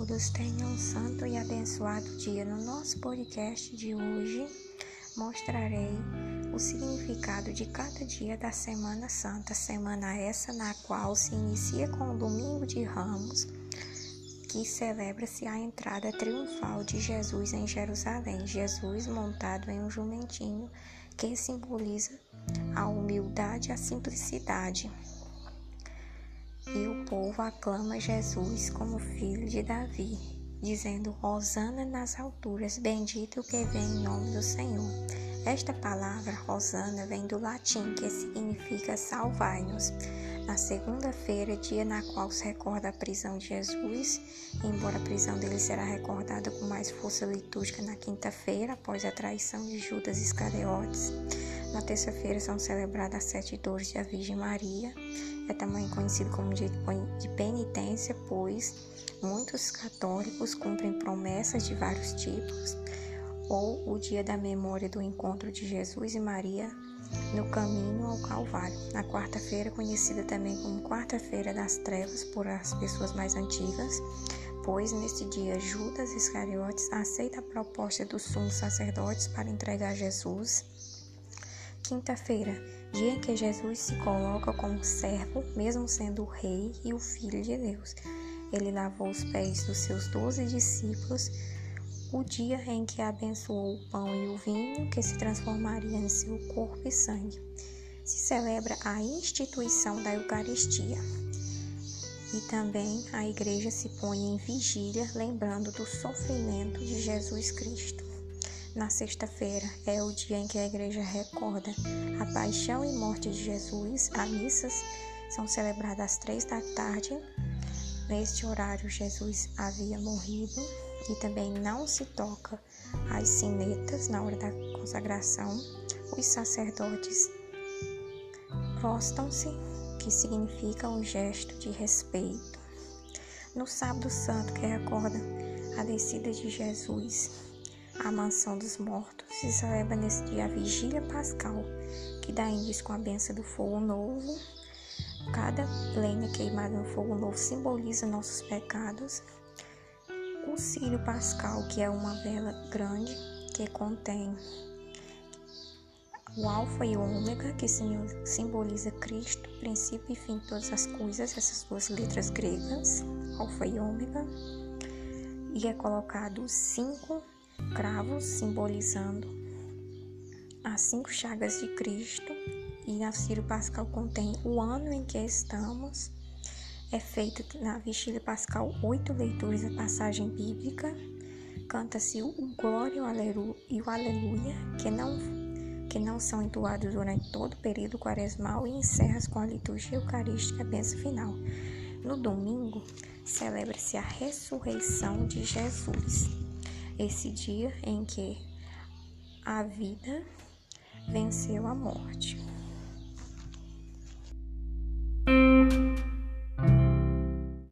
todos tenham um santo e abençoado dia. No nosso podcast de hoje, mostrarei o significado de cada dia da Semana Santa, semana essa na qual se inicia com o Domingo de Ramos, que celebra-se a entrada triunfal de Jesus em Jerusalém. Jesus montado em um jumentinho que simboliza a humildade e a simplicidade e o povo aclama Jesus como filho de Davi, dizendo: Hosana nas alturas, bendito o que vem em nome do Senhor. Esta palavra, Hosana, vem do latim, que significa salvai-nos. Na segunda-feira, dia na qual se recorda a prisão de Jesus, embora a prisão dele será recordada com mais força litúrgica na quinta-feira, após a traição de Judas Iscariotes. Na terça-feira são celebradas as sete dores da Virgem Maria é também conhecido como dia de penitência, pois muitos católicos cumprem promessas de vários tipos, ou o dia da memória do encontro de Jesus e Maria no caminho ao Calvário. Na quarta-feira, conhecida também como Quarta-feira das Trevas por as pessoas mais antigas, pois neste dia Judas Iscariotes aceita a proposta dos sumos sacerdotes para entregar Jesus Quinta-feira, dia em que Jesus se coloca como servo, mesmo sendo o Rei e o Filho de Deus. Ele lavou os pés dos seus doze discípulos, o dia em que abençoou o pão e o vinho, que se transformaria em seu corpo e sangue. Se celebra a instituição da Eucaristia. E também a igreja se põe em vigília, lembrando do sofrimento de Jesus Cristo. Na sexta-feira é o dia em que a igreja recorda a paixão e morte de Jesus. As missas são celebradas às três da tarde. Neste horário, Jesus havia morrido e também não se toca as sinetas na hora da consagração. Os sacerdotes prostam-se, que significa um gesto de respeito. No sábado santo, que recorda a descida de Jesus a mansão dos mortos se celebra nesse dia a vigília pascal, que dá início com a benção do fogo novo. Cada lenha queimada no fogo novo simboliza nossos pecados. O círio pascal, que é uma vela grande que contém o alfa e o ômega, que simboliza Cristo, princípio e fim de todas as coisas, essas duas letras gregas, alfa e ômega. E é colocado cinco cravos simbolizando as cinco chagas de Cristo e a Círio Pascal contém o ano em que estamos. É feita na vigília pascal oito leituras da passagem bíblica. Canta-se o glória e o aleluia, que não, que não são entoados durante todo o período quaresmal e encerra com a liturgia eucarística, a benção final. No domingo, celebra-se a ressurreição de Jesus esse dia em que a vida venceu a morte.